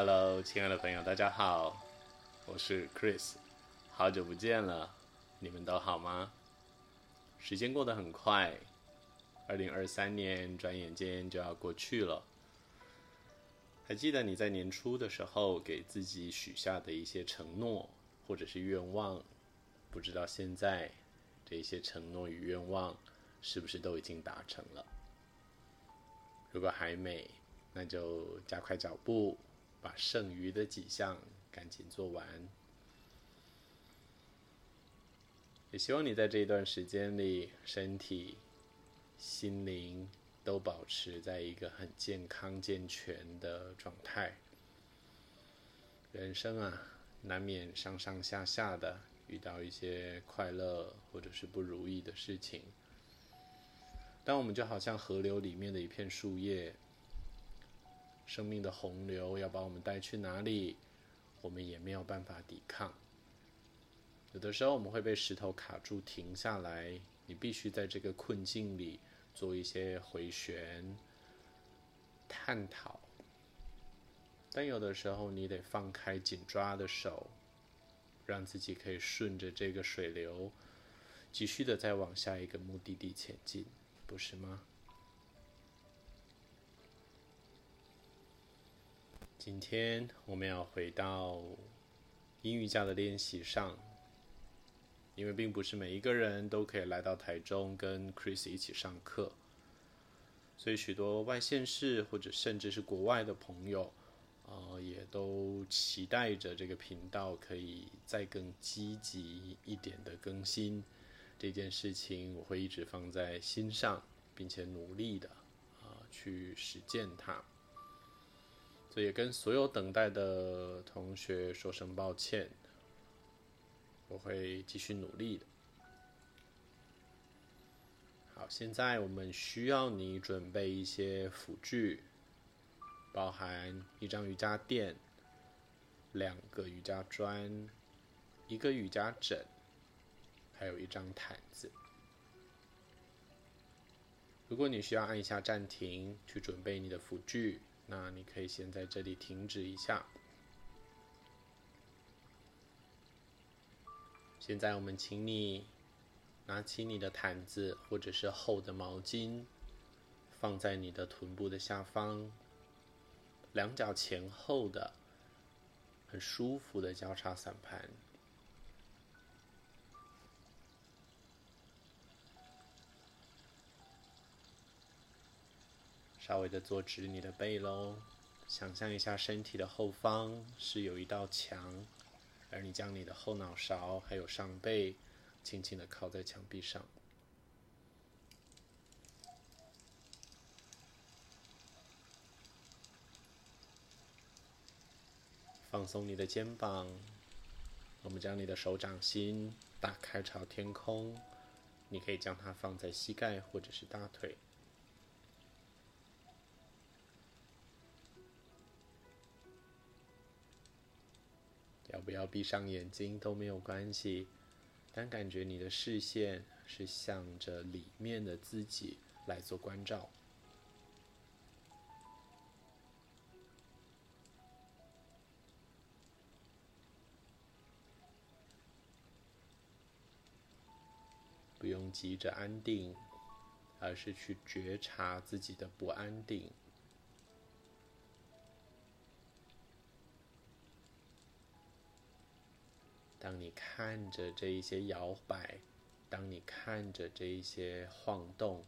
Hello，亲爱的朋友，大家好，我是 Chris，好久不见了，你们都好吗？时间过得很快，二零二三年转眼间就要过去了。还记得你在年初的时候给自己许下的一些承诺或者是愿望，不知道现在这些承诺与愿望是不是都已经达成了？如果还没，那就加快脚步，把剩余的几项赶紧做完。也希望你在这一段时间里，身体、心灵。都保持在一个很健康健全的状态。人生啊，难免上上下下的遇到一些快乐或者是不如意的事情。但我们就好像河流里面的一片树叶，生命的洪流要把我们带去哪里，我们也没有办法抵抗。有的时候我们会被石头卡住，停下来，你必须在这个困境里。做一些回旋、探讨，但有的时候你得放开紧抓的手，让自己可以顺着这个水流，继续的再往下一个目的地前进，不是吗？今天我们要回到英语家的练习上。因为并不是每一个人都可以来到台中跟 Chris 一起上课，所以许多外县市或者甚至是国外的朋友，呃，也都期待着这个频道可以再更积极一点的更新。这件事情我会一直放在心上，并且努力的啊、去实践它。所以跟所有等待的同学说声抱歉。我会继续努力的。好，现在我们需要你准备一些辅具，包含一张瑜伽垫、两个瑜伽砖、一个瑜伽枕，还有一张毯子。如果你需要按一下暂停去准备你的辅具，那你可以先在这里停止一下。现在我们请你拿起你的毯子或者是厚的毛巾，放在你的臀部的下方，两脚前后的，很舒服的交叉散盘。稍微的坐直你的背喽，想象一下身体的后方是有一道墙。而你将你的后脑勺还有上背轻轻的靠在墙壁上，放松你的肩膀。我们将你的手掌心打开朝天空，你可以将它放在膝盖或者是大腿。不要闭上眼睛都没有关系，但感觉你的视线是向着里面的自己来做关照。不用急着安定，而是去觉察自己的不安定。当你看着这一些摇摆，当你看着这一些晃动，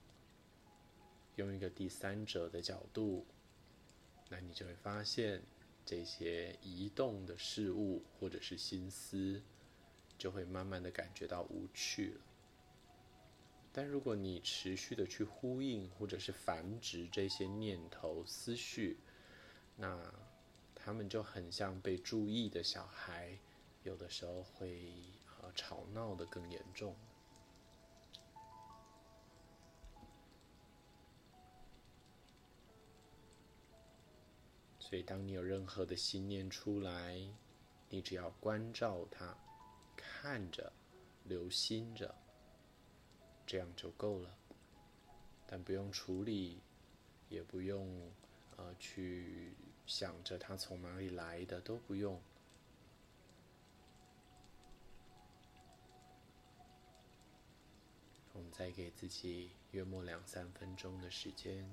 用一个第三者的角度，那你就会发现这些移动的事物或者是心思，就会慢慢的感觉到无趣了。但如果你持续的去呼应或者是繁殖这些念头思绪，那他们就很像被注意的小孩。有的时候会呃吵闹的更严重，所以当你有任何的心念出来，你只要关照它，看着，留心着，这样就够了，但不用处理，也不用呃去想着它从哪里来的都不用。再给自己约莫两三分钟的时间。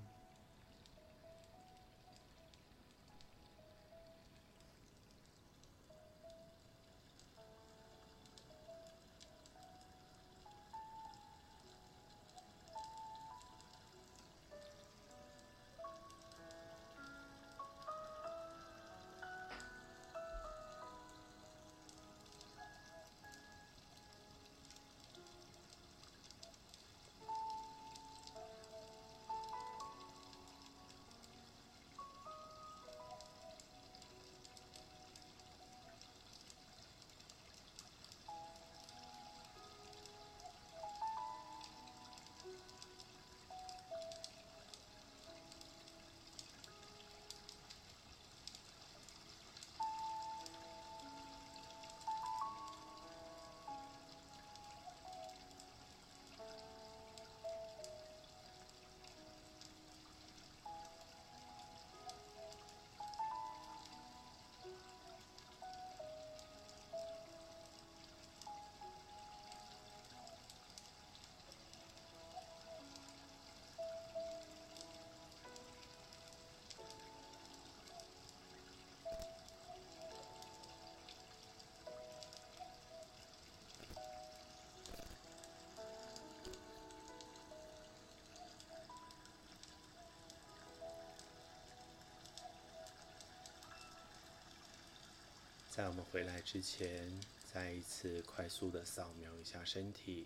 在我们回来之前，再一次快速的扫描一下身体。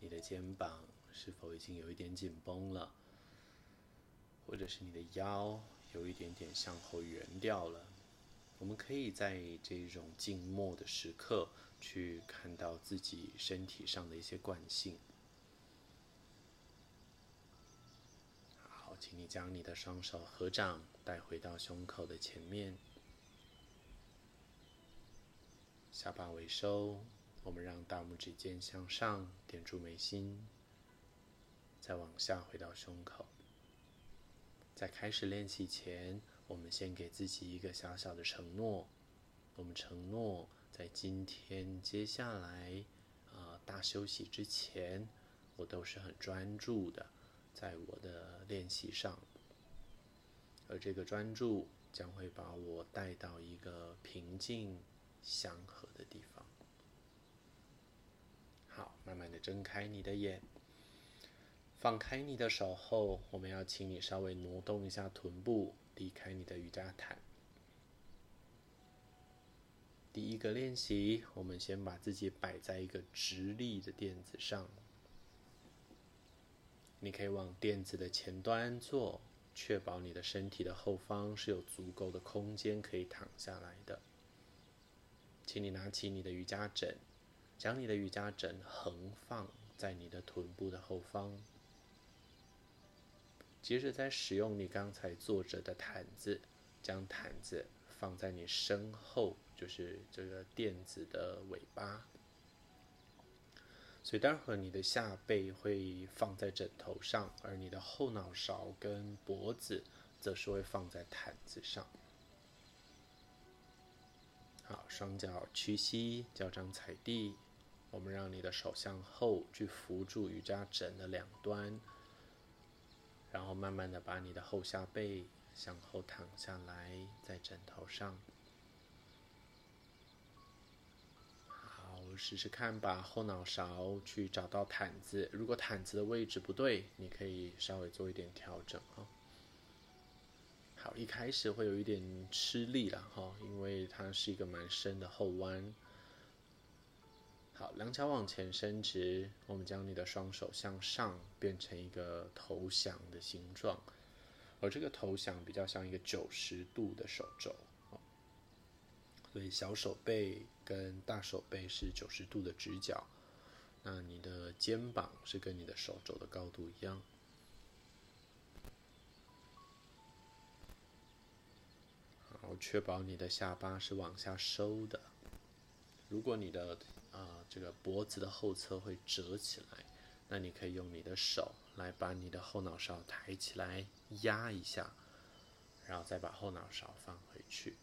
你的肩膀是否已经有一点紧绷了？或者是你的腰有一点点向后圆掉了？我们可以在这种静默的时刻，去看到自己身体上的一些惯性。好，请你将你的双手合掌，带回到胸口的前面。下巴微收，我们让大拇指尖向上点住眉心，再往下回到胸口。在开始练习前，我们先给自己一个小小的承诺。我们承诺，在今天接下来啊、呃、大休息之前，我都是很专注的，在我的练习上。而这个专注将会把我带到一个平静。祥和的地方。好，慢慢的睁开你的眼，放开你的手后，我们要请你稍微挪动一下臀部，离开你的瑜伽毯。第一个练习，我们先把自己摆在一个直立的垫子上。你可以往垫子的前端坐，确保你的身体的后方是有足够的空间可以躺下来的。请你拿起你的瑜伽枕，将你的瑜伽枕横放在你的臀部的后方。接着，再使用你刚才坐着的毯子，将毯子放在你身后，就是这个垫子的尾巴。所以，待会儿你的下背会放在枕头上，而你的后脑勺跟脖子则是会放在毯子上。好，双脚屈膝，脚掌踩地。我们让你的手向后去扶住瑜伽枕的两端，然后慢慢的把你的后下背向后躺下来，在枕头上。好，试试看，把后脑勺去找到毯子。如果毯子的位置不对，你可以稍微做一点调整啊。一开始会有一点吃力了哈，因为它是一个蛮深的后弯。好，两脚往前伸直，我们将你的双手向上，变成一个投降的形状，而这个投降比较像一个九十度的手肘，所以小手背跟大手背是九十度的直角，那你的肩膀是跟你的手肘的高度一样。确保你的下巴是往下收的。如果你的啊、这个脖子的后侧会折起来，那你可以用你的手来把你的后脑勺抬起来压一下，然后再把后脑勺放回去。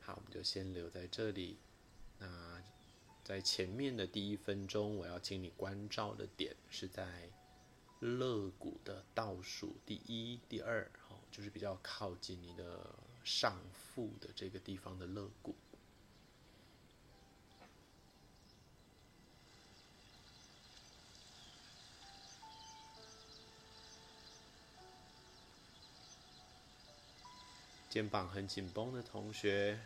好，我们就先留在这里。那在前面的第一分钟，我要请你关照的点是在肋骨的倒数第一、第二，就是比较靠近你的上腹的这个地方的肋骨。肩膀很紧绷的同学。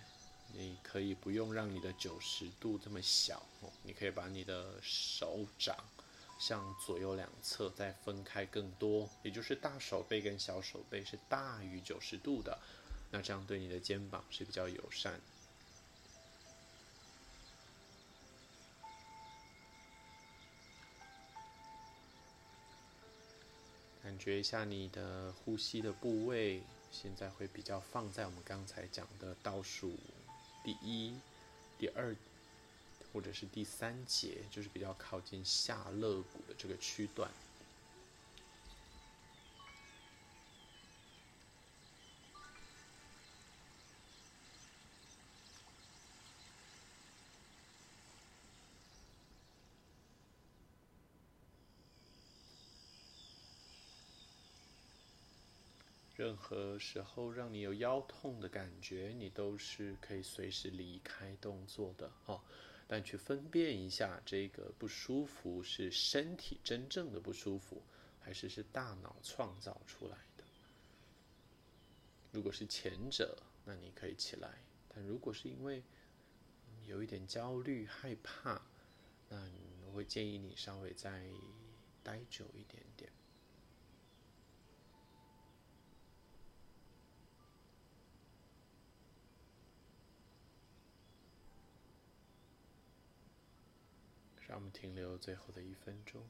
你可以不用让你的九十度这么小，你可以把你的手掌向左右两侧再分开更多，也就是大手背跟小手背是大于九十度的，那这样对你的肩膀是比较友善。感觉一下你的呼吸的部位，现在会比较放在我们刚才讲的倒数。第一、第二，或者是第三节，就是比较靠近下肋骨的这个区段。任何时候让你有腰痛的感觉，你都是可以随时离开动作的哦。但去分辨一下，这个不舒服是身体真正的不舒服，还是是大脑创造出来的？如果是前者，那你可以起来；但如果是因为有一点焦虑、害怕，那我会建议你稍微再待久一点点。让我们停留最后的一分钟。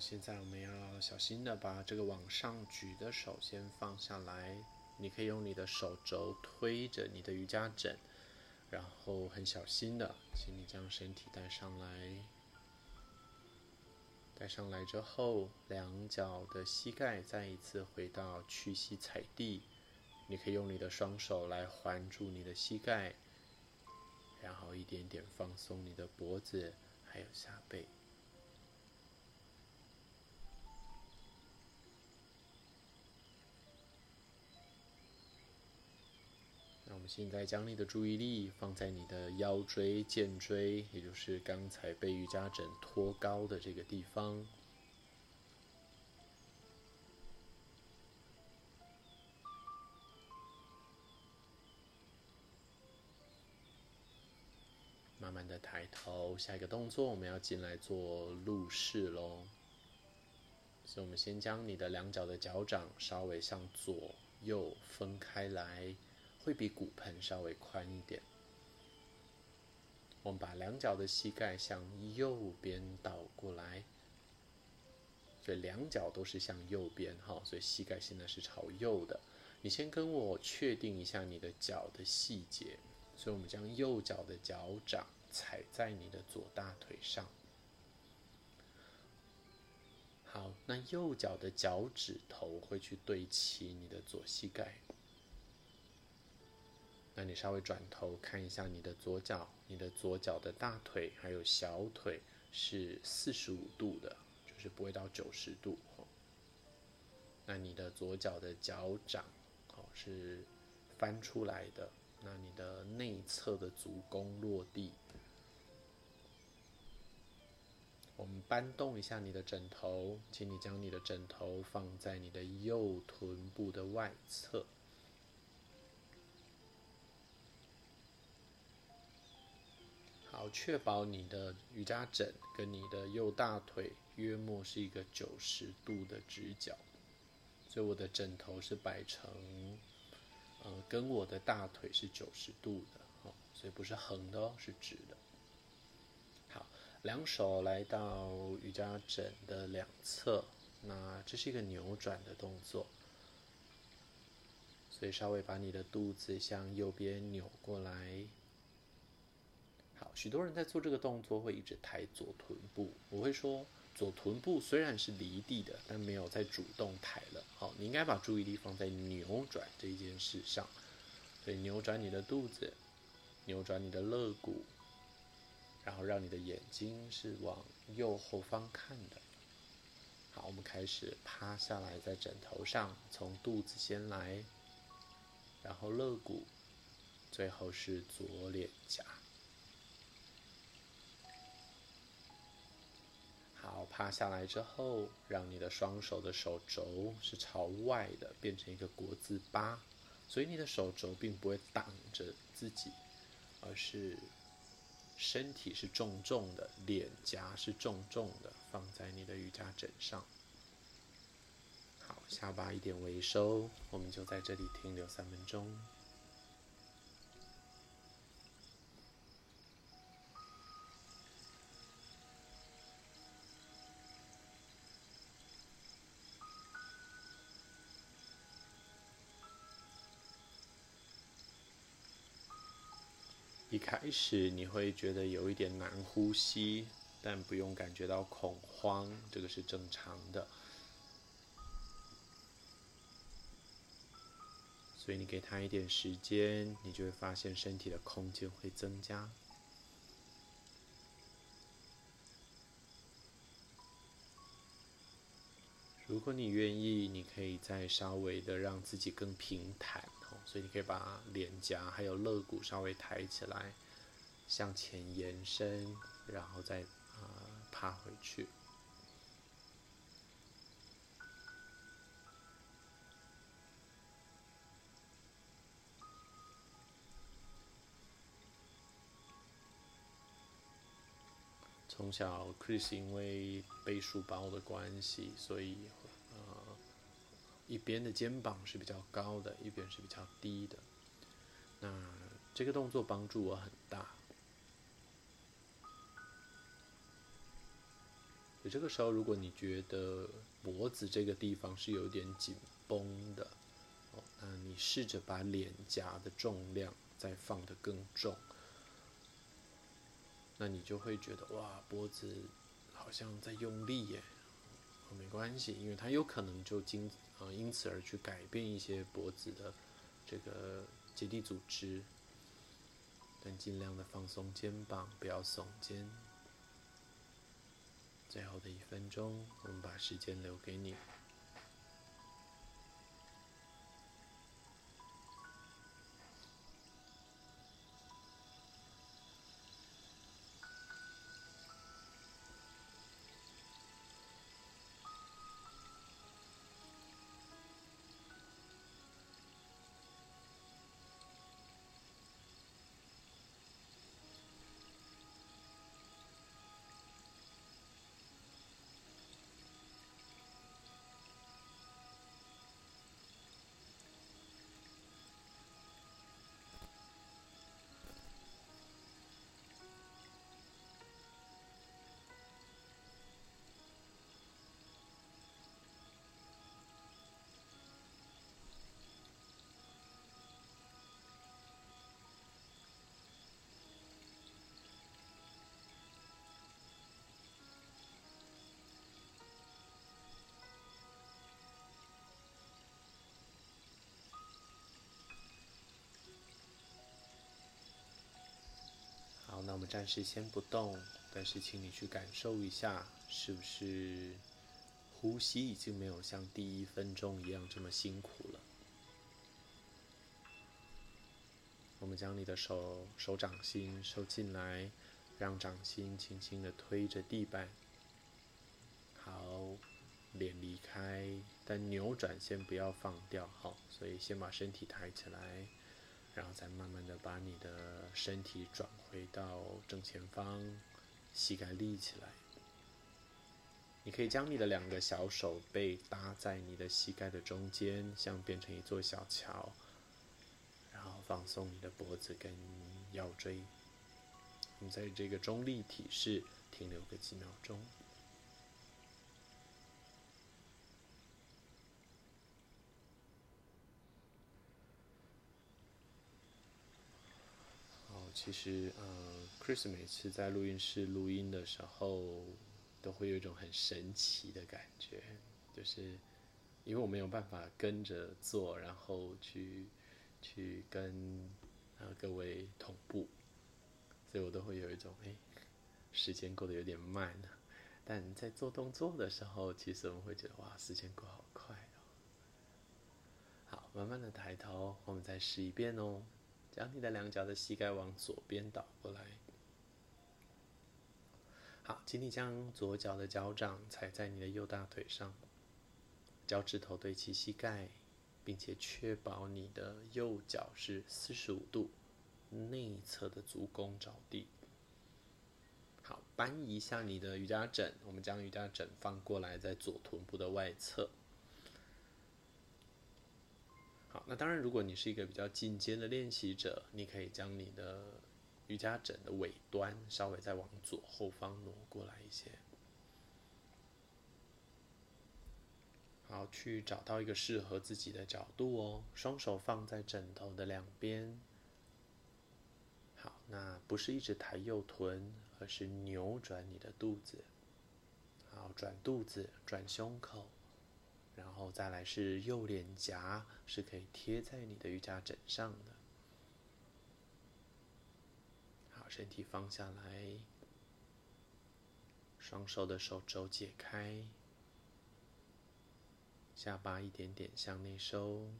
现在我们要小心的把这个往上举的手先放下来。你可以用你的手肘推着你的瑜伽枕，然后很小心的，请你将身体带上来。带上来之后，两脚的膝盖再一次回到屈膝踩地。你可以用你的双手来环住你的膝盖，然后一点点放松你的脖子，还有下背。现在将你的注意力放在你的腰椎、肩椎，也就是刚才被瑜伽枕托高的这个地方。慢慢的抬头，下一个动作我们要进来做鹿式喽。所以，我们先将你的两脚的脚掌稍微向左右分开来。会比骨盆稍微宽一点。我们把两脚的膝盖向右边倒过来，所以两脚都是向右边哈，所以膝盖现在是朝右的。你先跟我确定一下你的脚的细节，所以我们将右脚的脚掌踩在你的左大腿上。好，那右脚的脚趾头会去对齐你的左膝盖。那你稍微转头看一下你的左脚，你的左脚的大腿还有小腿是四十五度的，就是不会到九十度。那你的左脚的脚掌哦是翻出来的，那你的内侧的足弓落地。我们搬动一下你的枕头，请你将你的枕头放在你的右臀部的外侧。确保你的瑜伽枕跟你的右大腿约莫是一个九十度的直角，所以我的枕头是摆成，呃，跟我的大腿是九十度的，哦，所以不是横的哦，是直的。好两手来到瑜伽枕的两侧，那这是一个扭转的动作，所以稍微把你的肚子向右边扭过来。许多人在做这个动作会一直抬左臀部，我会说左臀部虽然是离地的，但没有在主动抬了。好，你应该把注意力放在扭转这件事上，所以扭转你的肚子，扭转你的肋骨。然后让你的眼睛是往右后方看的。好，我们开始趴下来，在枕头上，从肚子先来，然后肋骨，最后是左脸颊。好，趴下来之后，让你的双手的手肘是朝外的，变成一个国字八，所以你的手肘并不会挡着自己，而是。身体是重重的，脸颊是重重的，放在你的瑜伽枕上。好，下巴一点微收，我们就在这里停留三分钟。开始你会觉得有一点难呼吸，但不用感觉到恐慌，这个是正常的。所以你给他一点时间，你就会发现身体的空间会增加。如果你愿意，你可以再稍微的让自己更平坦哦。所以你可以把脸颊还有肋骨稍微抬起来，向前延伸，然后再啊、呃、趴回去。从小 Chris 因为背书包的关系，所以。一边的肩膀是比较高的，一边是比较低的。那这个动作帮助我很大。这个时候，如果你觉得脖子这个地方是有点紧绷的，哦，那你试着把脸颊的重量再放得更重，那你就会觉得哇，脖子好像在用力耶。哦，没关系，因为它有可能就经。呃，因此而去改变一些脖子的这个结缔组织，但尽量的放松肩膀，不要耸肩。最后的一分钟，我们把时间留给你。暂时先不动，但是请你去感受一下，是不是呼吸已经没有像第一分钟一样这么辛苦了？我们将你的手手掌心收进来，让掌心轻轻的推着地板。好，脸离开，但扭转先不要放掉，好，所以先把身体抬起来。然后再慢慢的把你的身体转回到正前方，膝盖立起来。你可以将你的两个小手背搭在你的膝盖的中间，像变成一座小桥，然后放松你的脖子跟腰椎。我们在这个中立体式停留个几秒钟。其实，呃，Chris 每次在录音室录音的时候，都会有一种很神奇的感觉，就是因为我没有办法跟着做，然后去去跟呃各位同步，所以我都会有一种哎，时间过得有点慢呢。但在做动作的时候，其实我们会觉得哇，时间过好快哦。好，慢慢的抬头，我们再试一遍哦。将你的两脚的膝盖往左边倒过来。好，请你将左脚的脚掌踩在你的右大腿上，脚趾头对齐膝盖，并且确保你的右脚是四十五度内侧的足弓着地。好，搬一下你的瑜伽枕，我们将瑜伽枕放过来在左臀部的外侧。好，那当然，如果你是一个比较进阶的练习者，你可以将你的瑜伽枕的尾端稍微再往左后方挪过来一些。好，去找到一个适合自己的角度哦，双手放在枕头的两边。好，那不是一直抬右臀，而是扭转你的肚子。好，转肚子，转胸口。然后再来是右脸颊是可以贴在你的瑜伽枕上的。好，身体放下来，双手的手肘解开，下巴一点点向内收。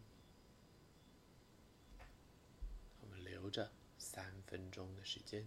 我们留着三分钟的时间。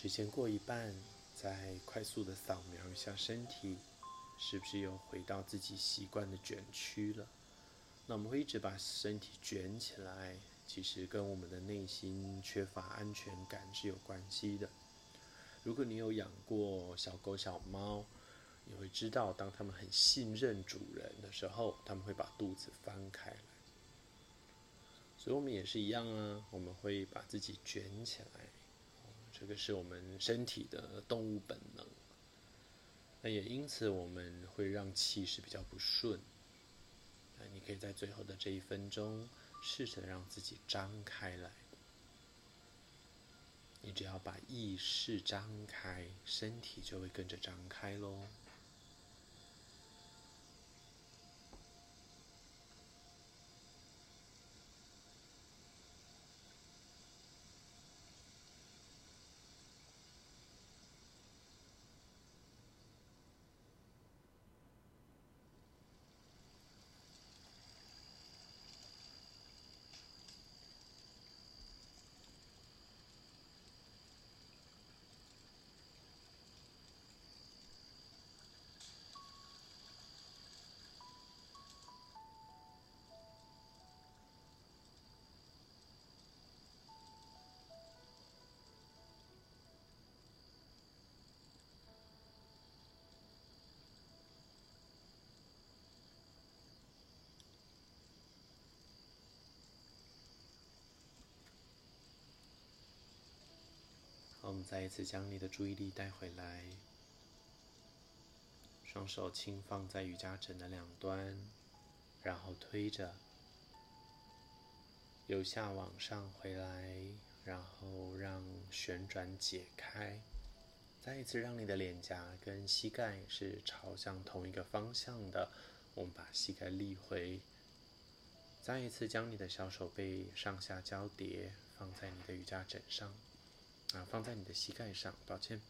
时间过一半，再快速的扫描一下身体，是不是又回到自己习惯的卷曲了？那我们会一直把身体卷起来，其实跟我们的内心缺乏安全感是有关系的。如果你有养过小狗、小猫，你会知道，当它们很信任主人的时候，它们会把肚子翻开来。所以我们也是一样啊，我们会把自己卷起来。这个是我们身体的动物本能，那也因此我们会让气势比较不顺。那你可以在最后的这一分钟，试着让自己张开来。你只要把意识张开，身体就会跟着张开喽。们再一次将你的注意力带回来，双手轻放在瑜伽枕的两端，然后推着，由下往上回来，然后让旋转解开，再一次让你的脸颊跟膝盖是朝向同一个方向的。我们把膝盖立回，再一次将你的小手背上下交叠，放在你的瑜伽枕上。啊，放在你的膝盖上，抱歉。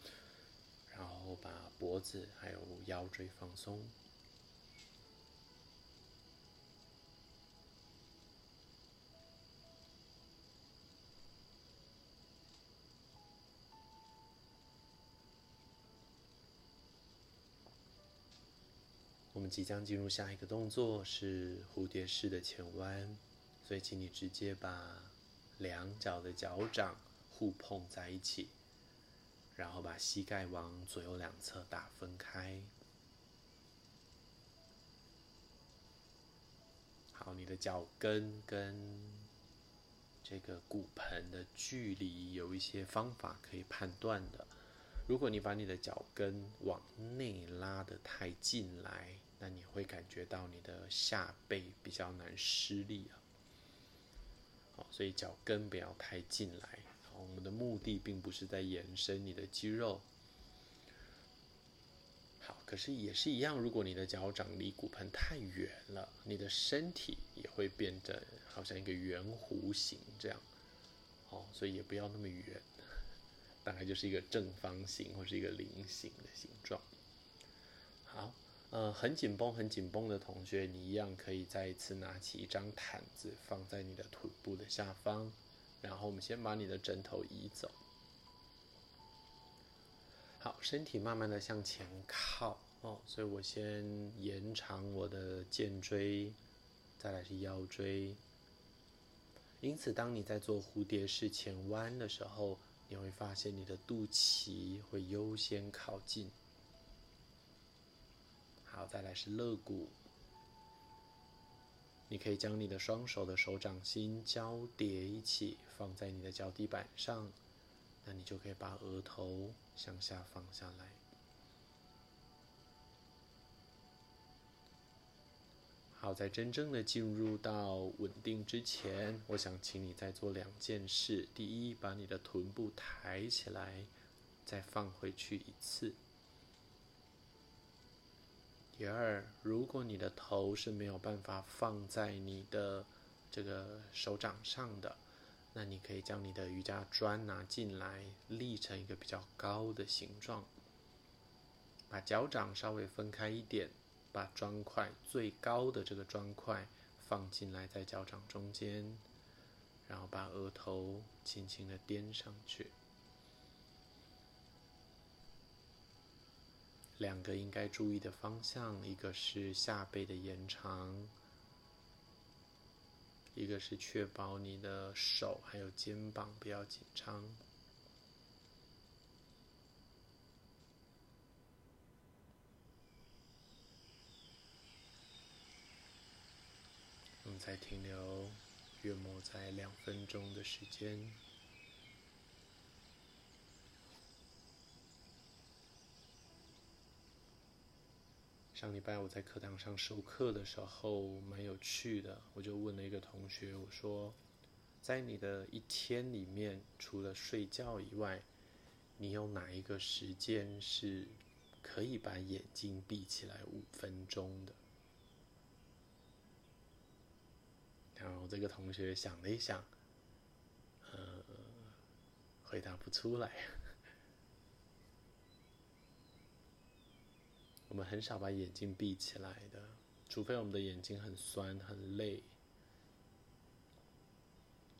然后把脖子还有腰椎放松。我们即将进入下一个动作，是蝴蝶式的前弯，所以请你直接把两脚的脚掌。互碰在一起，然后把膝盖往左右两侧打分开。好，你的脚跟跟这个骨盆的距离有一些方法可以判断的。如果你把你的脚跟往内拉得太进来，那你会感觉到你的下背比较难施力啊。好，所以脚跟不要太进来。我的目的并不是在延伸你的肌肉，好，可是也是一样。如果你的脚掌离骨盆太远了，你的身体也会变得好像一个圆弧形这样，哦，所以也不要那么圆，大概就是一个正方形或是一个菱形的形状。好，呃，很紧绷、很紧绷的同学，你一样可以再一次拿起一张毯子放在你的臀部的下方。然后我们先把你的枕头移走，好，身体慢慢的向前靠哦，所以我先延长我的肩椎，再来是腰椎。因此，当你在做蝴蝶式前弯的时候，你会发现你的肚脐会优先靠近。好，再来是肋骨。你可以将你的双手的手掌心交叠一起，放在你的脚底板上，那你就可以把额头向下放下来。好，在真正的进入到稳定之前，我想请你再做两件事：第一，把你的臀部抬起来，再放回去一次。第二，如果你的头是没有办法放在你的这个手掌上的，那你可以将你的瑜伽砖拿进来，立成一个比较高的形状。把脚掌稍微分开一点，把砖块最高的这个砖块放进来在脚掌中间，然后把额头轻轻的垫上去。两个应该注意的方向，一个是下背的延长，一个是确保你的手还有肩膀不要紧张。我们再停留约莫在两分钟的时间。上礼拜我在课堂上授课的时候蛮有趣的，我就问了一个同学，我说，在你的一天里面，除了睡觉以外，你有哪一个时间是可以把眼睛闭起来五分钟的？然后这个同学想了一想，呃，回答不出来。我们很少把眼睛闭起来的，除非我们的眼睛很酸很累。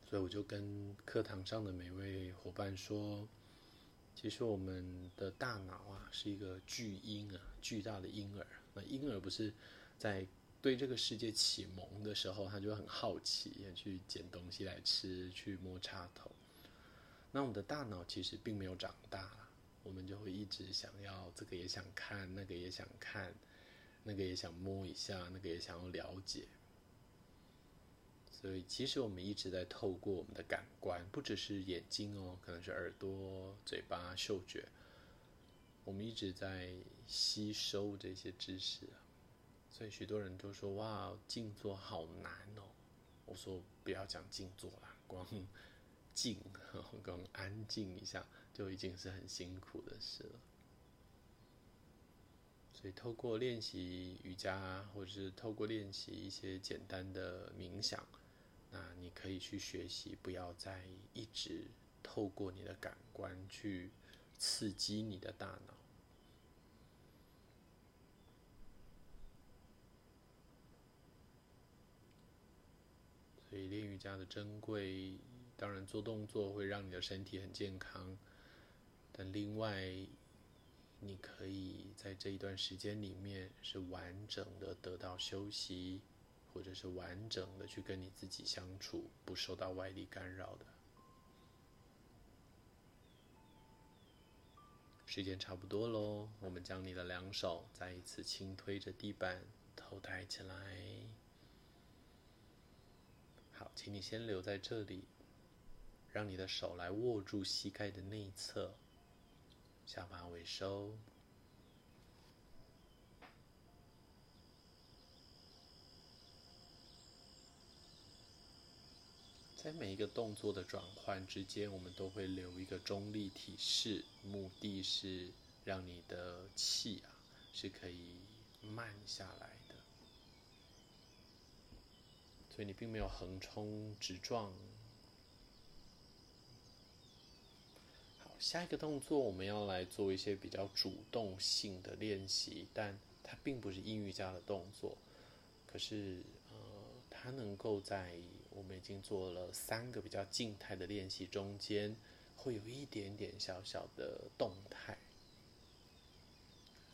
所以我就跟课堂上的每位伙伴说，其实我们的大脑啊是一个巨婴啊，巨大的婴儿。那婴儿不是在对这个世界启蒙的时候，他就很好奇，去捡东西来吃，去摸插头。那我们的大脑其实并没有长大。我们就会一直想要这个也想看，那个也想看，那个也想摸一下，那个也想要了解。所以，其实我们一直在透过我们的感官，不只是眼睛哦，可能是耳朵、嘴巴、嗅觉，我们一直在吸收这些知识。所以，许多人都说：“哇，静坐好难哦。”我说：“不要讲静坐啦，光静，光安静一下，就已经是很辛苦的事了。”所以，透过练习瑜伽，或者是透过练习一些简单的冥想。那你可以去学习，不要再一直透过你的感官去刺激你的大脑。所以练瑜伽的珍贵，当然做动作会让你的身体很健康，但另外，你可以在这一段时间里面是完整的得到休息。或者是完整的去跟你自己相处，不受到外力干扰的。时间差不多喽，我们将你的两手再一次轻推着地板，头抬起来。好，请你先留在这里，让你的手来握住膝盖的内侧，下巴微收。在每一个动作的转换之间，我们都会留一个中立体式，目的是让你的气啊是可以慢下来的。所以你并没有横冲直撞。好，下一个动作我们要来做一些比较主动性的练习，但它并不是阴瑜伽的动作，可是呃，它能够在。我们已经做了三个比较静态的练习，中间会有一点点小小的动态。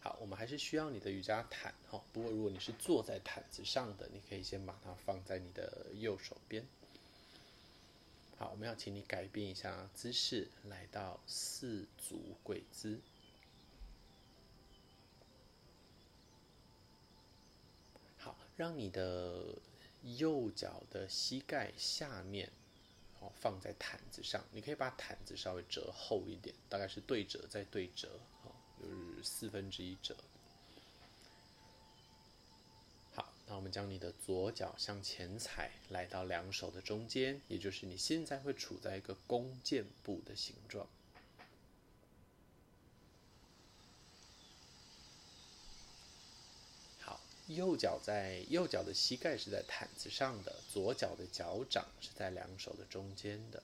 好，我们还是需要你的瑜伽毯哈。不过如果你是坐在毯子上的，你可以先把它放在你的右手边。好，我们要请你改变一下姿势，来到四足跪姿。好，让你的。右脚的膝盖下面，哦，放在毯子上。你可以把毯子稍微折厚一点，大概是对折再对折，哦，就是四分之一折。好，那我们将你的左脚向前踩，来到两手的中间，也就是你现在会处在一个弓箭步的形状。好右脚在右脚的膝盖是在毯子上的，左脚的脚掌是在两手的中间的。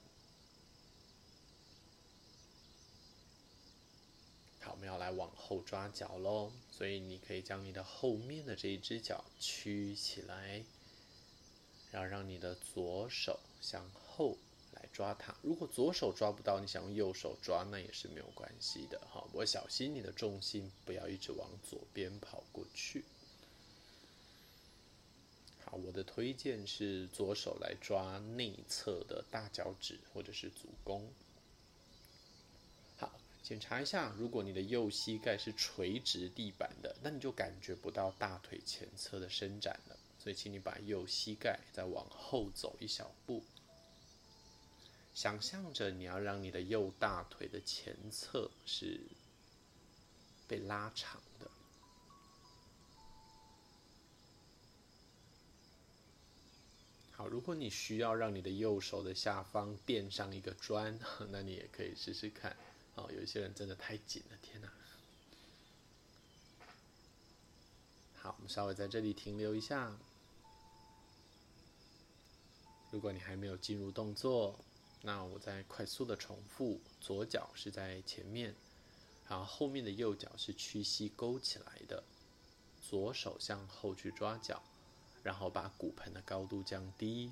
我们要来往后抓脚喽，所以你可以将你的后面的这一只脚屈起来，然后让你的左手向后来抓它。如果左手抓不到，你想用右手抓，那也是没有关系的。哈，我小心你的重心不要一直往左边跑过去。好我的推荐是左手来抓内侧的大脚趾或者是足弓。检查一下，如果你的右膝盖是垂直地板的，那你就感觉不到大腿前侧的伸展了。所以，请你把右膝盖再往后走一小步，想象着你要让你的右大腿的前侧是被拉长的。好，如果你需要让你的右手的下方垫上一个砖，那你也可以试试看。哦，有一些人真的太紧了，天哪！好，我们稍微在这里停留一下。如果你还没有进入动作，那我再快速的重复：左脚是在前面，然后后面的右脚是屈膝勾起来的，左手向后去抓脚。然后把骨盆的高度降低，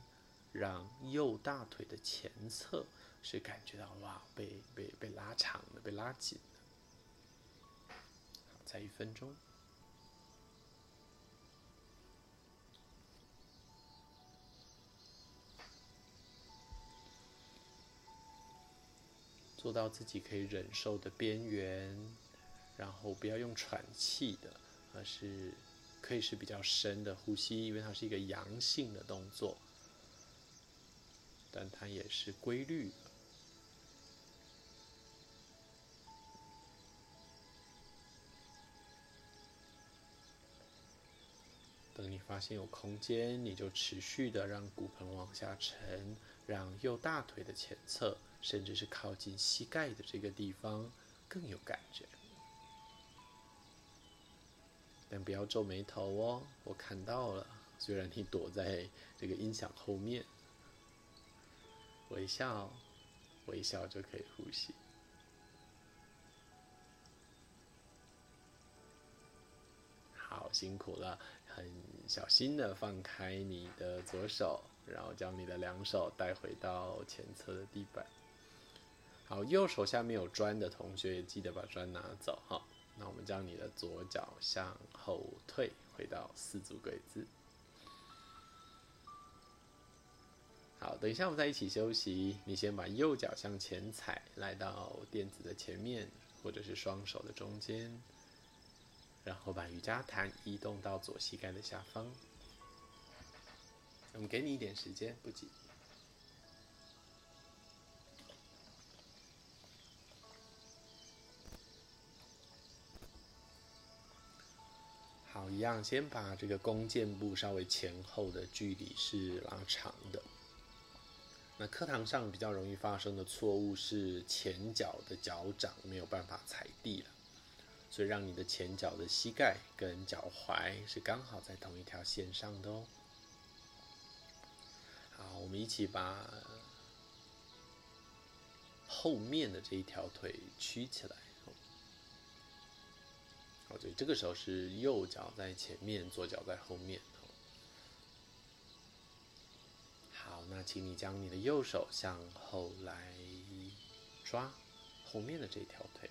让右大腿的前侧是感觉到哇，被被被拉长了，被拉紧了。好，再一分钟，做到自己可以忍受的边缘，然后不要用喘气的，而是。可以是比较深的呼吸，因为它是一个阳性的动作。但它也是规律的。发现有空间，你就持续的让骨盆往下沉，让右大腿的前侧，甚至是靠近膝盖的这个地方更有感觉。但不要皱眉头哦，我看到了。虽然你躲在这个音响后面，微笑，微笑就可以呼吸。好，辛苦了，很小心的放开你的左手，然后将你的两手带回到前侧的地板。好，右手下面有砖的同学也记得把砖拿走哈。那我们将你的左脚向后退，回到四足跪姿。好，等一下我们再一起休息。你先把右脚向前踩，来到垫子的前面，或者是双手的中间，然后把瑜伽毯移动到左膝盖的下方。我们给你一点时间，不急。好，一样，先把这个弓箭步稍微前后的距离是拉长的。那课堂上比较容易发生的错误是前脚的脚掌没有办法踩地了，所以让你的前脚的膝盖跟脚踝是刚好在同一条线上的哦。好，我们一起把后面的这一条腿曲起来。好，所以这个时候是右脚在前面，左脚在后面。好，那请你将你的右手向后来抓后面的这条腿，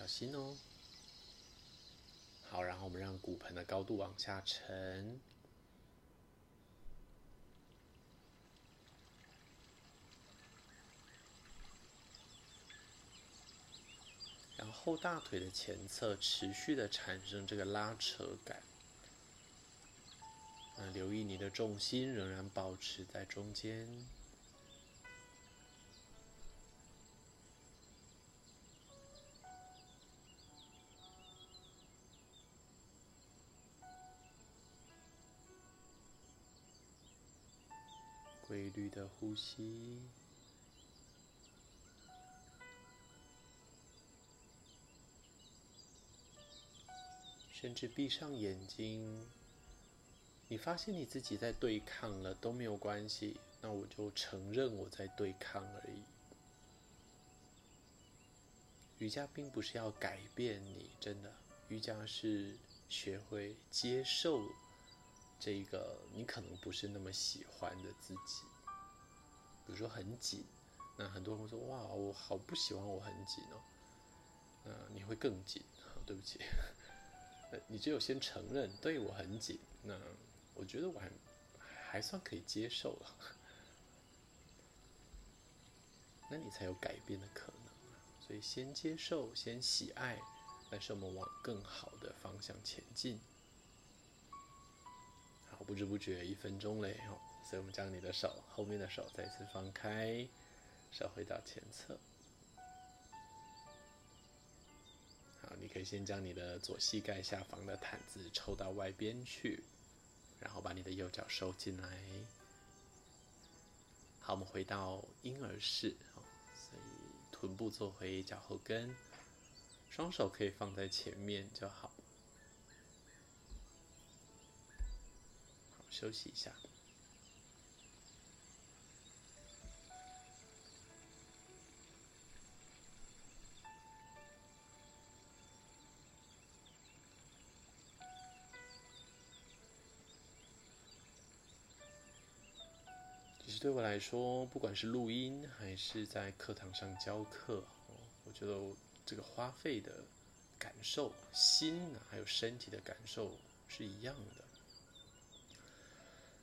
小心哦。好，然后我们让骨盆的高度往下沉，然后大腿的前侧持续的产生这个拉扯感，那留意你的重心仍然保持在中间，的呼吸。甚至闭上眼睛，你发现你自己在对抗了都没有关系，那我就承认我在对抗而已。瑜伽并不是要改变你，真的，瑜伽是学会接受这个你可能不是那么喜欢的自己。比如说很紧，那很多人会说：“哇，我好不喜欢我很紧哦。”那你会更紧，对不起。你只有先承认，对我很紧，那我觉得我还还算可以接受了，那你才有改变的可能。所以先接受，先喜爱，但是我们往更好的方向前进。好，不知不觉一分钟嘞，所以我们将你的手后面的手再次放开，手回到前侧。好你可以先将你的左膝盖下方的毯子抽到外边去，然后把你的右脚收进来。好，我们回到婴儿式，所以臀部坐回脚后跟，双手可以放在前面就好。好，休息一下。对我来说，不管是录音还是在课堂上教课，我觉得这个花费的感受、心还有身体的感受是一样的。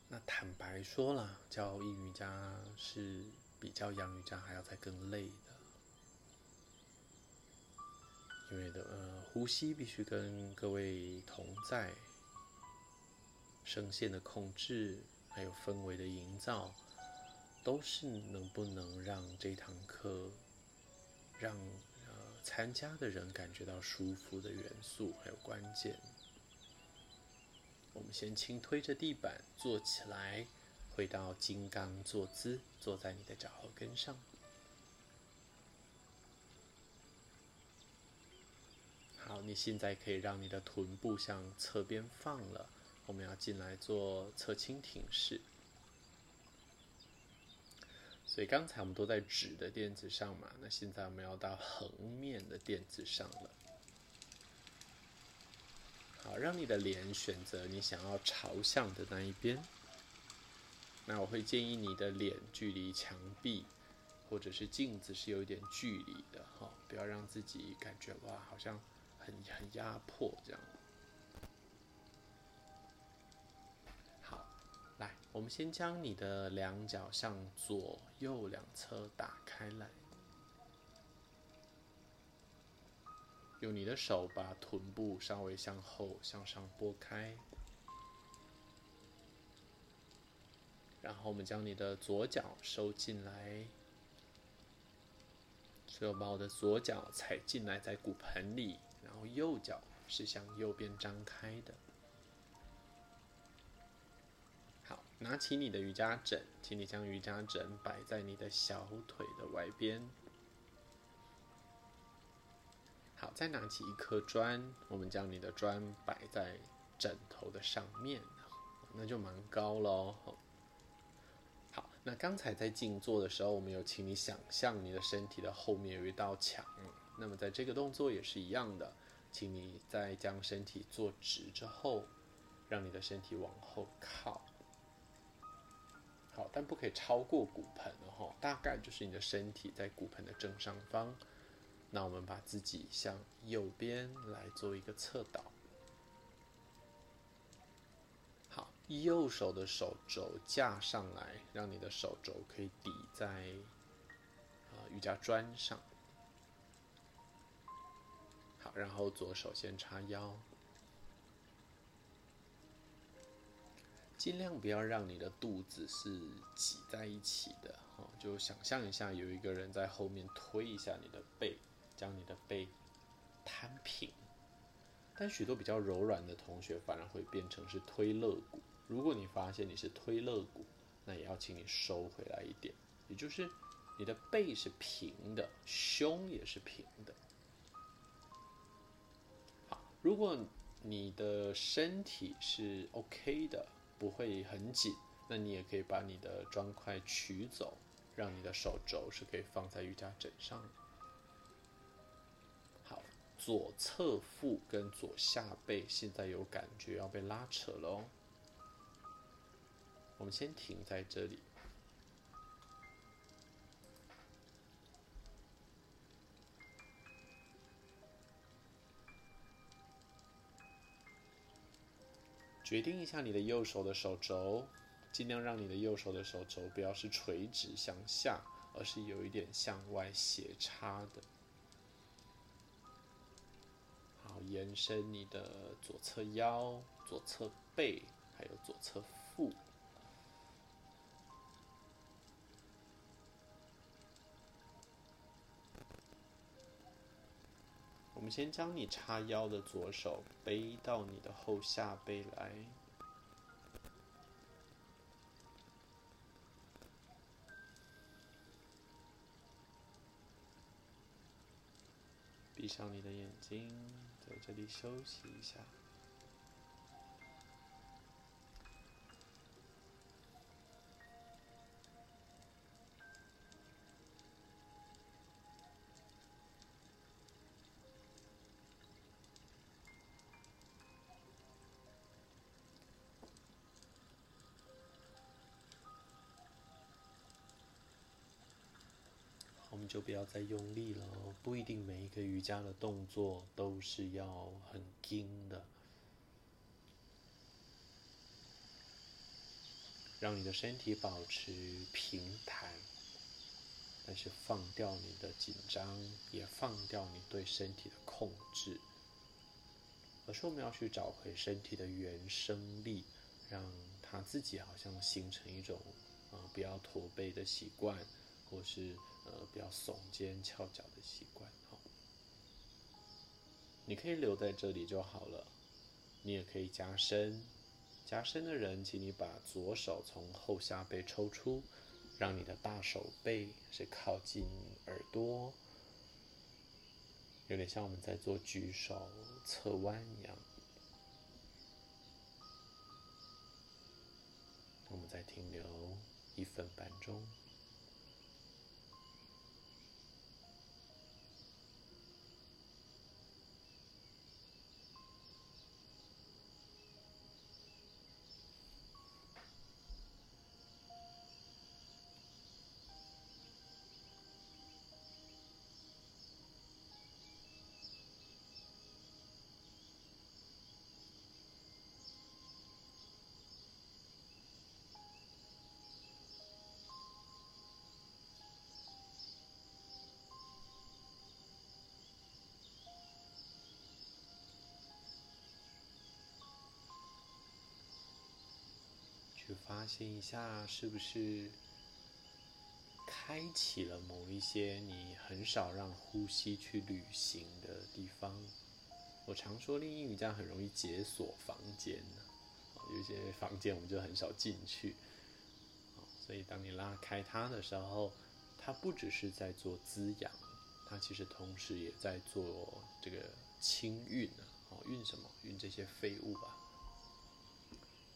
那坦白说了，教阴瑜伽是比教阳瑜伽还要再更累的，因为的呃，呼吸必须跟各位同在，声线的控制，还有氛围的营造，都是能不能让这堂课让呃参加的人感觉到舒服的元素，还有关键。我们先轻推着地板坐起来，回到金刚坐姿，坐在你的脚后跟上。好，你现在可以让你的臀部向侧边放了。我们要进来做侧倾挺式。所以刚才我们都在纸的垫子上嘛，那现在我们要到横面的垫子上了。好，让你的脸选择你想要朝向的那一边。那我会建议你的脸距离墙壁或者是镜子是有一点距离的哈，不要让自己感觉哇，好像很很压迫这样。我们先将你的两脚向左右两侧打开来。用你的手把臀部稍微向后向上拨开，然后我们将你的左脚收进来，所以我把我的左脚踩进来在骨盆里，然后右脚是向右边张开的。拿起你的瑜伽枕，请你将瑜伽枕摆在你的小腿的外边。好，再拿起一颗砖，我们将你的砖摆在枕头的上面，那就蛮高喽。好，那刚才在静坐的时候，我们有请你想象你的身体的后面有一道墙，那么在这个动作也是一样的，请你在将身体坐直之后，让你的身体往后靠。好，但不可以超过骨盆哦，大概就是你的身体在骨盆的正上方。那我们把自己向右边来做一个侧倒。好，右手的手肘架上来，让你的手肘可以抵在啊瑜伽砖上。好，然后左手先叉腰，尽量不要让你的肚子是挤在一起的。哦，就想象一下，有一个人在后面推一下你的背。将你的背摊平，但许多比较柔软的同学反而会变成是推肋骨。如果你发现你是推肋骨，那也要请你收回来一点，也就是你的背是平的，胸也是平的。好，如果你的身体是 OK 的，不会很紧，那你也可以把你的砖块取走，让你的手肘是可以放在瑜伽枕上的。好左侧腹跟左下背现在有感觉要被拉扯了哦。我们先停在这里，决定一下你的右手的手肘，尽量让你的右手的手肘不要是垂直向下，而是有一点向外斜插的。好延伸你的左侧腰、左侧背，还有左侧腹。我们先将你叉腰的左手背到你的后下背来。闭上你的眼睛，在这里休息一下。就不要再用力了，不一定每一个瑜伽的动作都是要很硬的。让你的身体保持平坦，但是放掉你的紧张，也放掉你对身体的控制。而是我们要去找回身体的原生力，让它自己好像形成一种啊、不要驼背的习惯，或是呃，比较耸肩翘脚的习惯。好，你可以留在这里就好了。你也可以加深，加深的人，请你把左手从后下背抽出，让你的大手背是靠近耳朵，有点像我们在做举手侧弯一样。我们再停留一分半钟。现一下，是不是开启了某一些你很少让呼吸去旅行的地方？我常说，练英语这样很容易解锁房间呢，有些房间我们就很少进去。所以当你拉开它的时候，它不只是在做滋养，它其实同时也在做这个清运啊，运什么？运这些废物吧。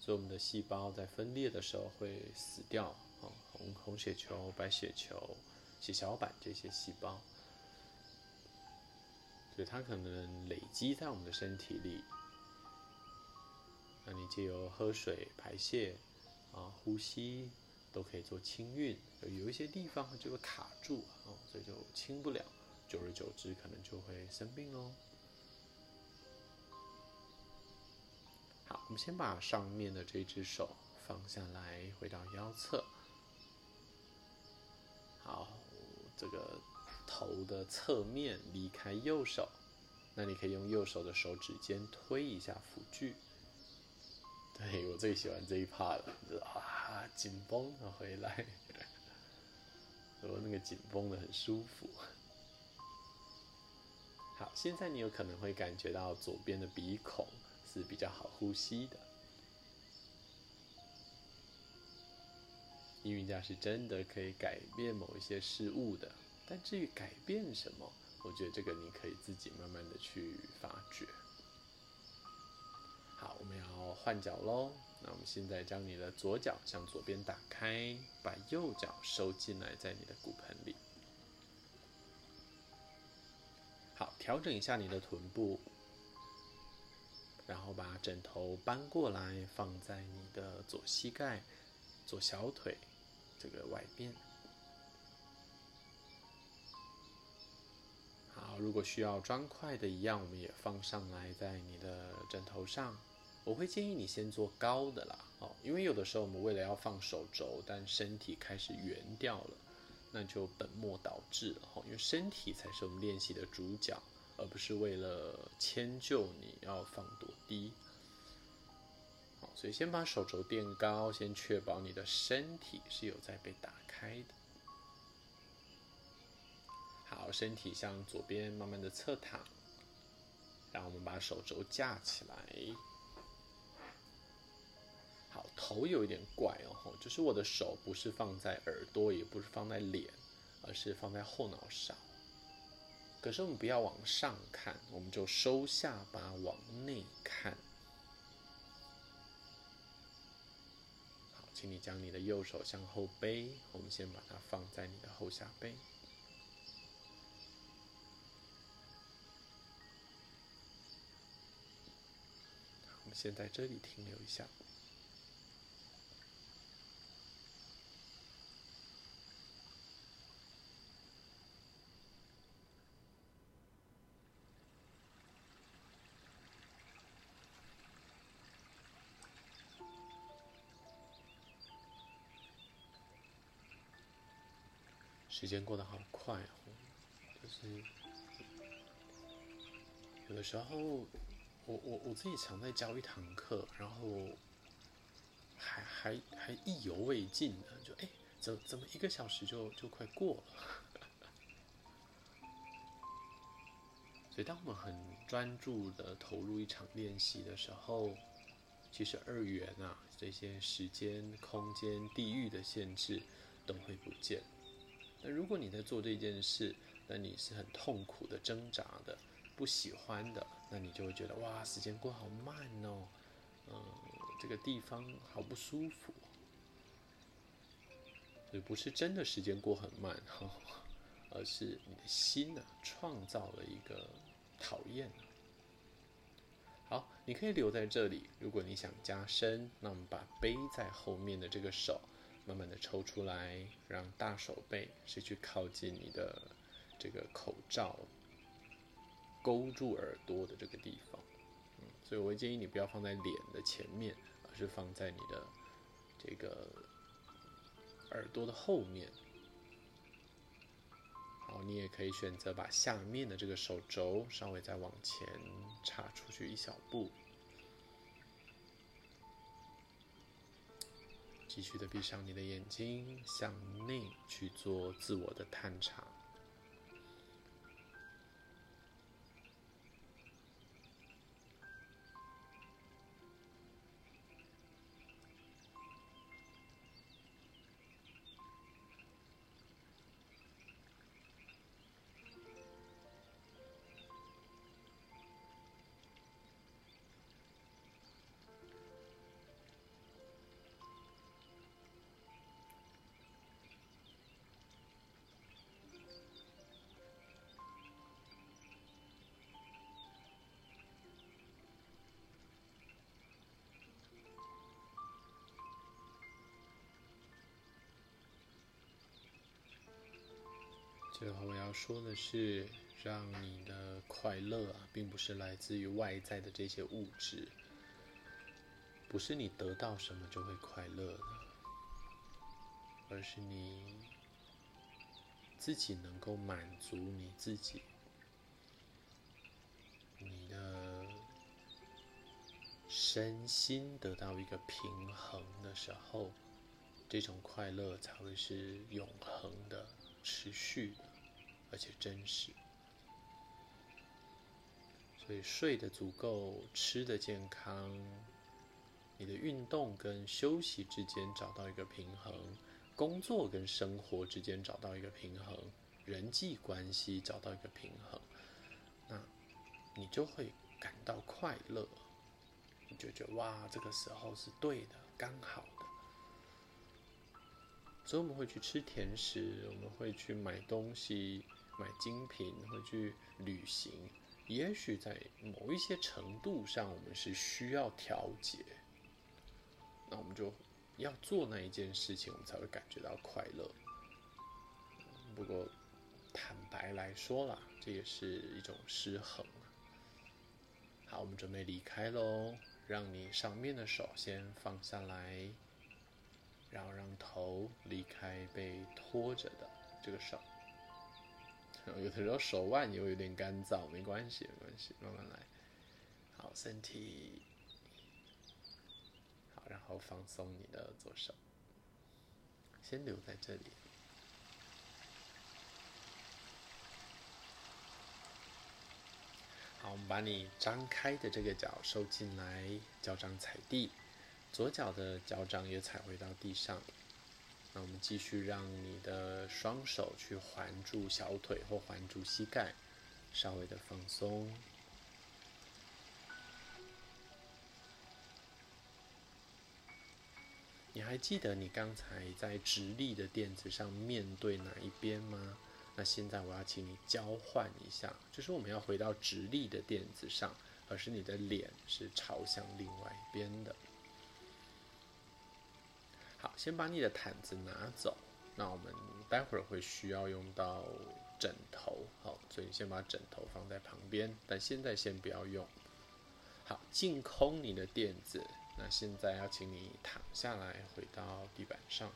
所以我们的细胞在分裂的时候会死掉，啊，红红血球、白血球、血小板这些细胞，所以它可能累积在我们的身体里。那你借由喝水、排泄，啊，呼吸，都可以做清运。有一些地方就会卡住，啊，所以就清不了，久而久之可能就会生病喽。我们先把上面的这只手放下来，回到腰侧。好，这个头的侧面离开右手，那你可以用右手的手指尖推一下辅具。对，我最喜欢这一趴了，啊，紧绷的回来，我那个紧绷的很舒服。好，现在你有可能会感觉到左边的鼻孔。是比较好呼吸的。阴瑜伽是真的可以改变某一些事物的，但至于改变什么，我觉得这个你可以自己慢慢的去发掘。好，我们要换脚喽。那我们现在将你的左脚向左边打开，把右脚收进来，在你的骨盆里。好，调整一下你的臀部。然后把枕头搬过来，放在你的左膝盖、左小腿这个外边。好，如果需要砖块的一样，我们也放上来在你的枕头上。我会建议你先做高的啦，哦，因为有的时候我们为了要放手肘，但身体开始圆掉了，那就本末倒置了哈。因为身体才是我们练习的主角。而不是为了迁就你要放多低，好，所以先把手肘垫高，先确保你的身体是有在被打开的。好，身体向左边慢慢的侧躺，然后我们把手肘架起来。好，头有一点怪哦，就是我的手不是放在耳朵，也不是放在脸，而是放在后脑勺。可是我们不要往上看，我们就收下巴往内看。好，请你将你的右手向后背，我们先把它放在你的后下背。我们先在这里停留一下。时间过得好快哦，就是有的时候，我我我自己常在教一堂课，然后还还还意犹未尽呢，就哎，怎怎么一个小时就就快过了？所以，当我们很专注的投入一场练习的时候，其实二元啊，这些时间、空间、地域的限制都会不见。那如果你在做这件事，那你是很痛苦的、挣扎的、不喜欢的，那你就会觉得哇，时间过好慢哦，嗯，这个地方好不舒服。所以不是真的时间过很慢哈，而是你的心呢，创造了一个讨厌。好，你可以留在这里。如果你想加深，那我们把背在后面的这个手慢慢的抽出来，让大手背是去靠近你的。这个口罩勾住耳朵的这个地方，嗯，所以我会建议你不要放在脸的前面，而是放在你的这个耳朵的后面。好，你也可以选择把下面的这个手肘稍微再往前插出去一小步，继续的闭上你的眼睛，向内去做自我的探查。最后我要说的是，让你的快乐啊，并不是来自于外在的这些物质，不是你得到什么就会快乐的，而是你自己能够满足你自己，你的身心得到一个平衡的时候，这种快乐才会是永恒的、持续的。而且真实，所以睡得足够，吃得健康，你的运动跟休息之间找到一个平衡，工作跟生活之间找到一个平衡，人际关系找到一个平衡，那你就会感到快乐，你就觉得哇，这个时候是对的，刚好的。所以我们会去吃甜食，我们会去买东西。买精品，会去旅行，也许在某一些程度上，我们是需要调节。那我们就要做那一件事情，我们才会感觉到快乐。不过，坦白来说啦，这也是一种失衡。好，我们准备离开喽。让你上面的手先放下来，然后让头离开被拖着的这个手。有的时候手腕也会有点干燥，没关系，没关系，慢慢来。好，身体好，然后放松你的左手，先留在这里。好，我们把你张开的这个脚收进来，脚掌踩地，左脚的脚掌也踩回到地上。那我们继续让你的双手去环住小腿或环住膝盖，稍微的放松。你还记得你刚才在直立的垫子上面对哪一边吗？那现在我要请你交换一下，就是我们要回到直立的垫子上，而是你的脸是朝向另外一边的。好，先把你的毯子拿走。那我们待会儿会需要用到枕头，好，所以先把枕头放在旁边，但现在先不要用。好，净空你的垫子。那现在要请你躺下来，回到地板上。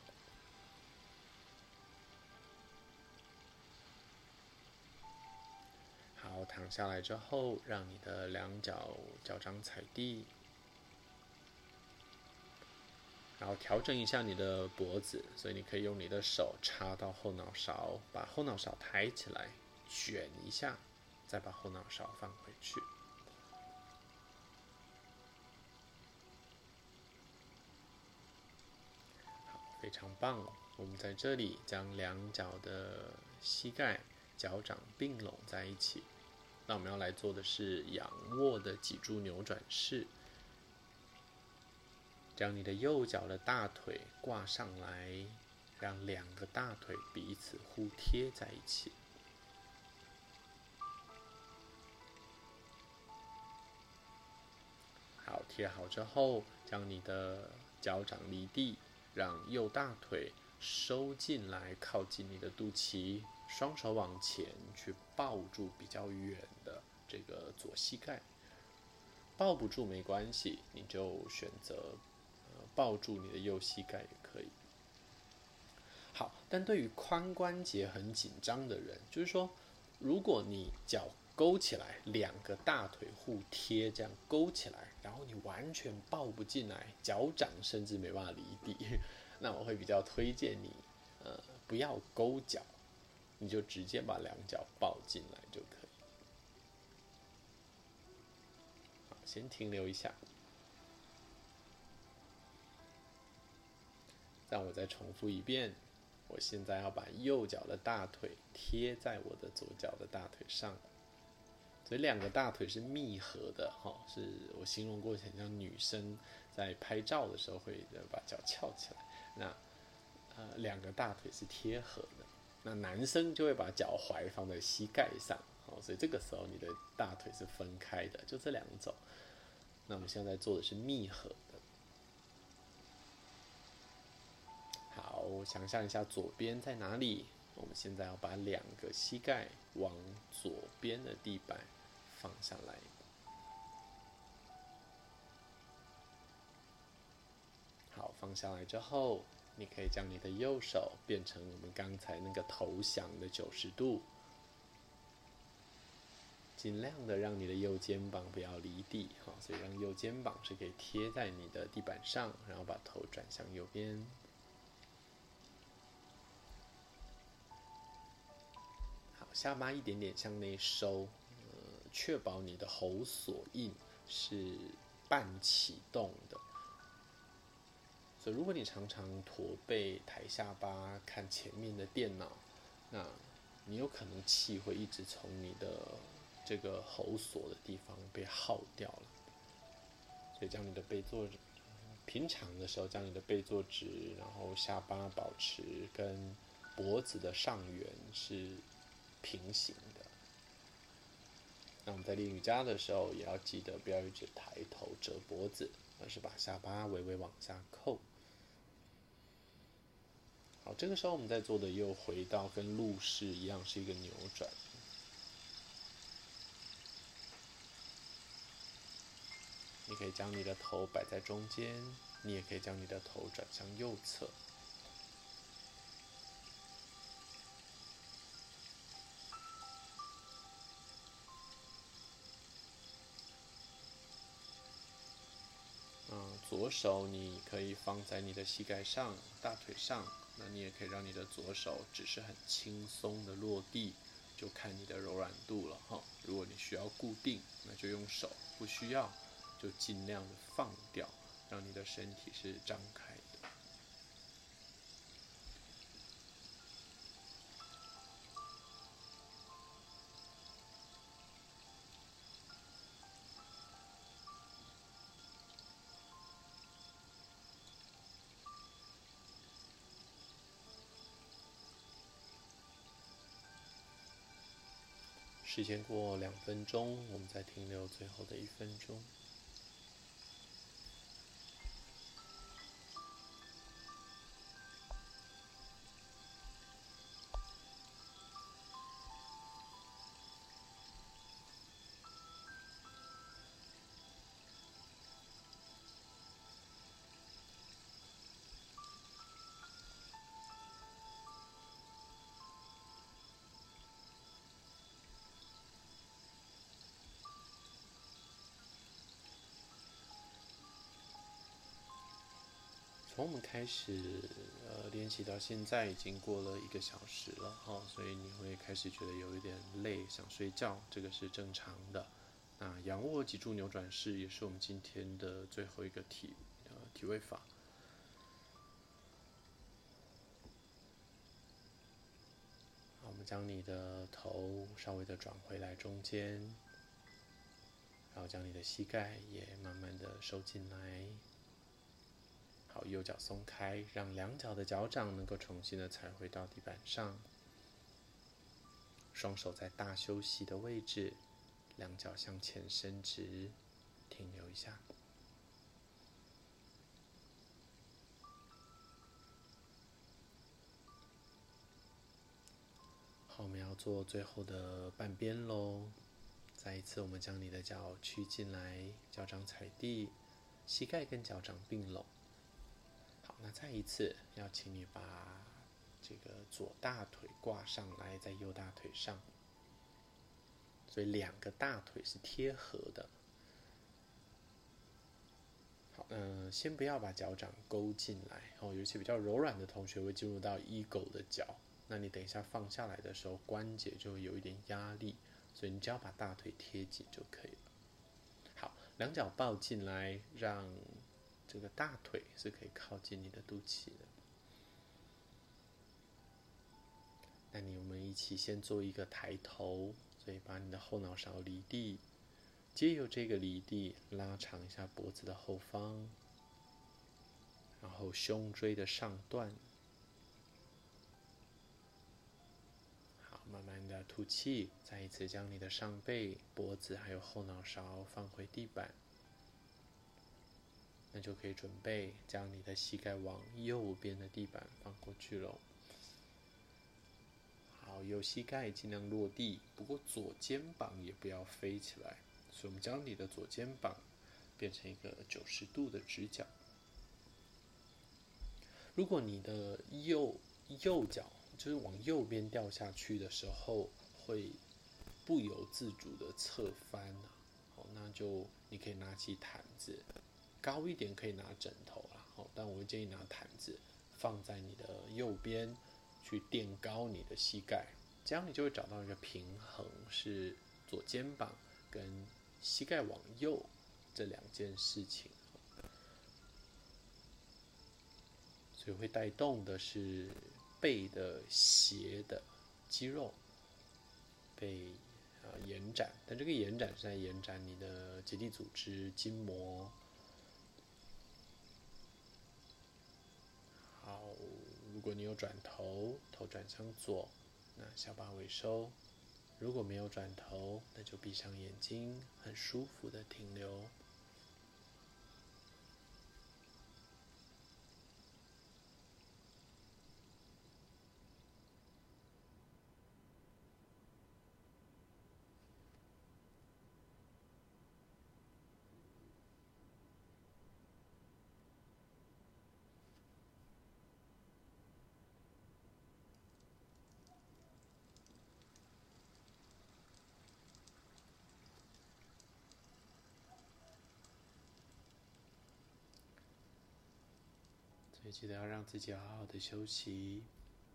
好，躺下来之后，让你的两脚脚掌踩地。然后调整一下你的脖子，所以你可以用你的手插到后脑勺，把后脑勺抬起来，卷一下，再把后脑勺放回去。好，非常棒哦！我们在这里将两脚的膝盖、脚掌并拢在一起。那我们要来做的是仰卧的脊柱扭转式。将你的右脚的大腿挂上来，让两个大腿彼此互贴在一起。好，贴好之后，将你的脚掌离地，让右大腿收进来，靠近你的肚脐，双手往前去抱住比较远的这个左膝盖。抱不住没关系，你就选择。抱住你的右膝盖也可以。好，但对于髋关节很紧张的人，就是说，如果你脚勾起来，两个大腿互贴，这样勾起来，然后你完全抱不进来，脚掌甚至没办法离地，那我会比较推荐你，呃，不要勾脚，你就直接把两脚抱进来就可以。好，先停留一下。让我再重复一遍，我现在要把右脚的大腿贴在我的左脚的大腿上，所以两个大腿是密合的，哈，是我形容过，很像女生在拍照的时候会把脚翘起来，那呃两个大腿是贴合的，那男生就会把脚踝放在膝盖上，好，所以这个时候你的大腿是分开的，就这两种。那我们现在做的是密合。我想象一下左边在哪里？我们现在要把两个膝盖往左边的地板放下来。好，放下来之后，你可以将你的右手变成我们刚才那个投降的九十度，尽量的让你的右肩膀不要离地，好，所以让右肩膀是可以贴在你的地板上，然后把头转向右边。下巴一点点向内收，呃，确保你的喉锁印是半启动的。所以，如果你常常驼背、抬下巴、看前面的电脑，那你有可能气会一直从你的这个喉锁的地方被耗掉了。所以，将你的背坐平常的时候，将你的背坐直，然后下巴保持跟脖子的上缘是。平行的。那我们在练瑜伽的时候，也要记得不要一直抬头折脖子，而是把下巴微微往下扣。好，这个时候我们在做的又回到跟路式一样，是一个扭转。你可以将你的头摆在中间，你也可以将你的头转向右侧。左手你可以放在你的膝盖上、大腿上，那你也可以让你的左手只是很轻松的落地，就看你的柔软度了哈。如果你需要固定，那就用手；不需要，就尽量的放掉，让你的身体是张开。时间过两分钟，我们再停留最后的一分钟。从我们开始呃练习到现在，已经过了一个小时了哦，所以你会开始觉得有一点累，想睡觉，这个是正常的。那仰卧脊柱扭转式也是我们今天的最后一个体呃体位法。好，我们将你的头稍微的转回来中间，然后将你的膝盖也慢慢的收进来。好，右脚松开，让两脚的脚掌能够重新的踩回到地板上。双手在大休息的位置，两脚向前伸直，停留一下。好，我们要做最后的半边喽。再一次，我们将你的脚屈进来，脚掌踩地，膝盖跟脚掌并拢。那再一次，要请你把这个左大腿挂上来，在右大腿上，所以两个大腿是贴合的。好，嗯，先不要把脚掌勾进来哦，有些比较柔软的同学会进入到 eagle 的脚，那你等一下放下来的时候，关节就会有一点压力，所以你只要把大腿贴紧就可以了。好，两脚抱进来，让。这个大腿是可以靠近你的肚脐的。那你我们一起先做一个抬头，所以把你的后脑勺离地，借由这个离地拉长一下脖子的后方，然后胸椎的上段。好，慢慢的吐气，再一次将你的上背、脖子还有后脑勺放回地板。那就可以准备将你的膝盖往右边的地板放过去喽。好，右膝盖尽量落地，不过左肩膀也不要飞起来。所以，我们将你的左肩膀变成一个九十度的直角。如果你的右右脚就是往右边掉下去的时候，会不由自主的侧翻，好，那就你可以拿起毯子。高一点可以拿枕头啦，好，但我会建议拿毯子放在你的右边，去垫高你的膝盖，这样你就会找到一个平衡，是左肩膀跟膝盖往右这两件事情，所以会带动的是背的斜的肌肉，被啊延展，但这个延展是在延展你的结缔组织、筋膜。如如果你有转头，头转向左，那下巴微收；如果没有转头，那就闭上眼睛，很舒服的停留。记得要让自己好好的休息，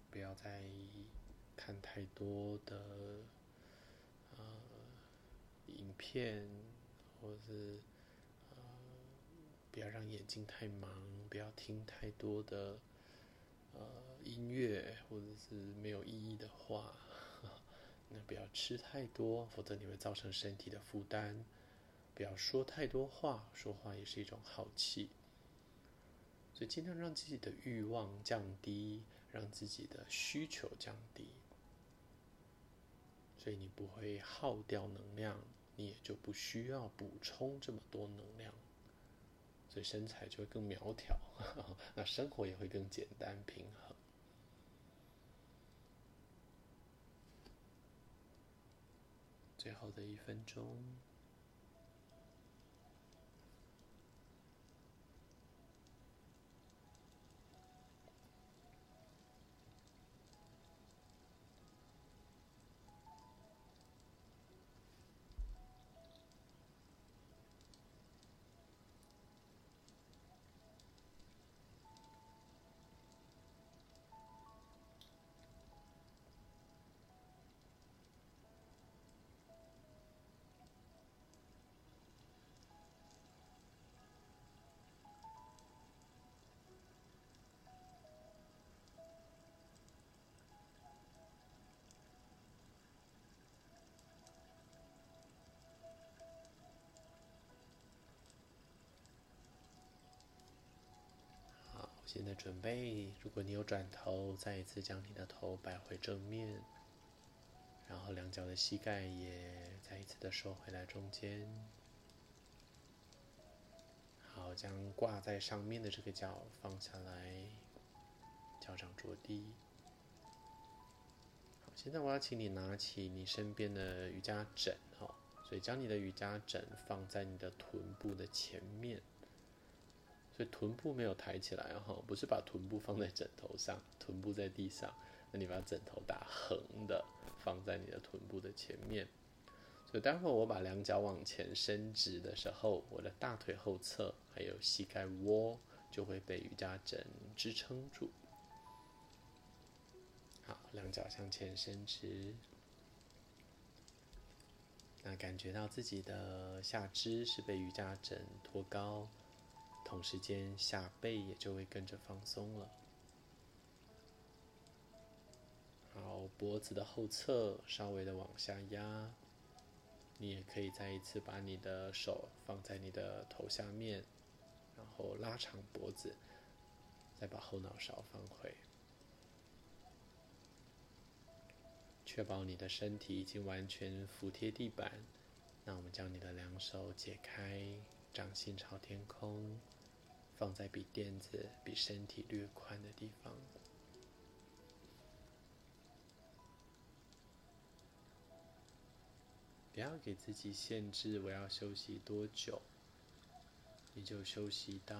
不要再看太多的呃影片，或者是呃不要让眼睛太忙，不要听太多的呃音乐或者是没有意义的话，那不要吃太多，否则你会造成身体的负担。不要说太多话，说话也是一种耗气。就尽量让自己的欲望降低，让自己的需求降低，所以你不会耗掉能量，你也就不需要补充这么多能量，所以身材就会更苗条，那生活也会更简单平衡。最后的一分钟。现在准备，如果你有转头，再一次将你的头摆回正面，然后两脚的膝盖也再一次的收回来中间。好，将挂在上面的这个脚放下来，脚掌着地。好，现在我要请你拿起你身边的瑜伽枕，哈，所以将你的瑜伽枕放在你的臀部的前面。所以臀部没有抬起来哈，不是把臀部放在枕头上，臀部在地上，那你把枕头打横的放在你的臀部的前面。所以待会我把两脚往前伸直的时候，我的大腿后侧还有膝盖窝就会被瑜伽枕支撑住。好，两脚向前伸直，那感觉到自己的下肢是被瑜伽枕托高。同时间，下背也就会跟着放松了。好，脖子的后侧稍微的往下压。你也可以再一次把你的手放在你的头下面，然后拉长脖子，再把后脑勺放回，确保你的身体已经完全服贴地板。那我们将你的两手解开，掌心朝天空。放在比垫子比身体略宽的地方，不要给自己限制，我要休息多久，你就休息到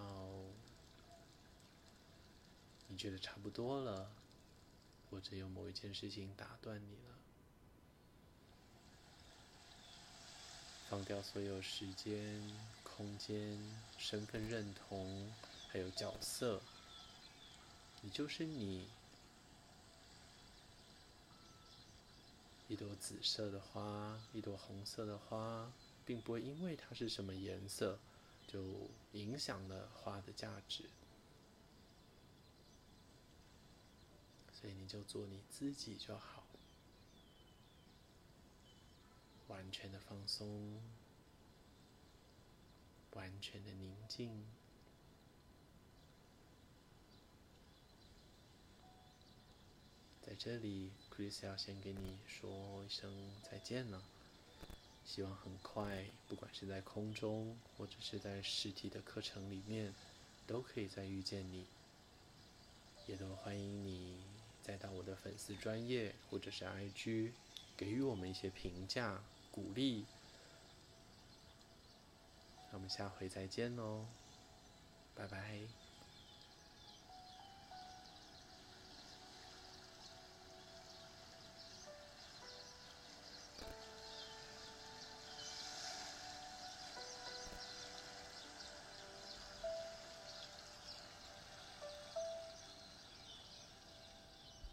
你觉得差不多了，或者有某一件事情打断你了，放掉所有时间。空间、身份认同，还有角色，你就是你。一朵紫色的花，一朵红色的花，并不会因为它是什么颜色，就影响了花的价值。所以你就做你自己就好，完全的放松。完全的宁静，在这里，Chris 要先跟你说一声再见了。希望很快，不管是在空中，或者是在实体的课程里面，都可以再遇见你。也都欢迎你再到我的粉丝专业或者是 IG，给予我们一些评价、鼓励。那我们下回再见喽，拜拜。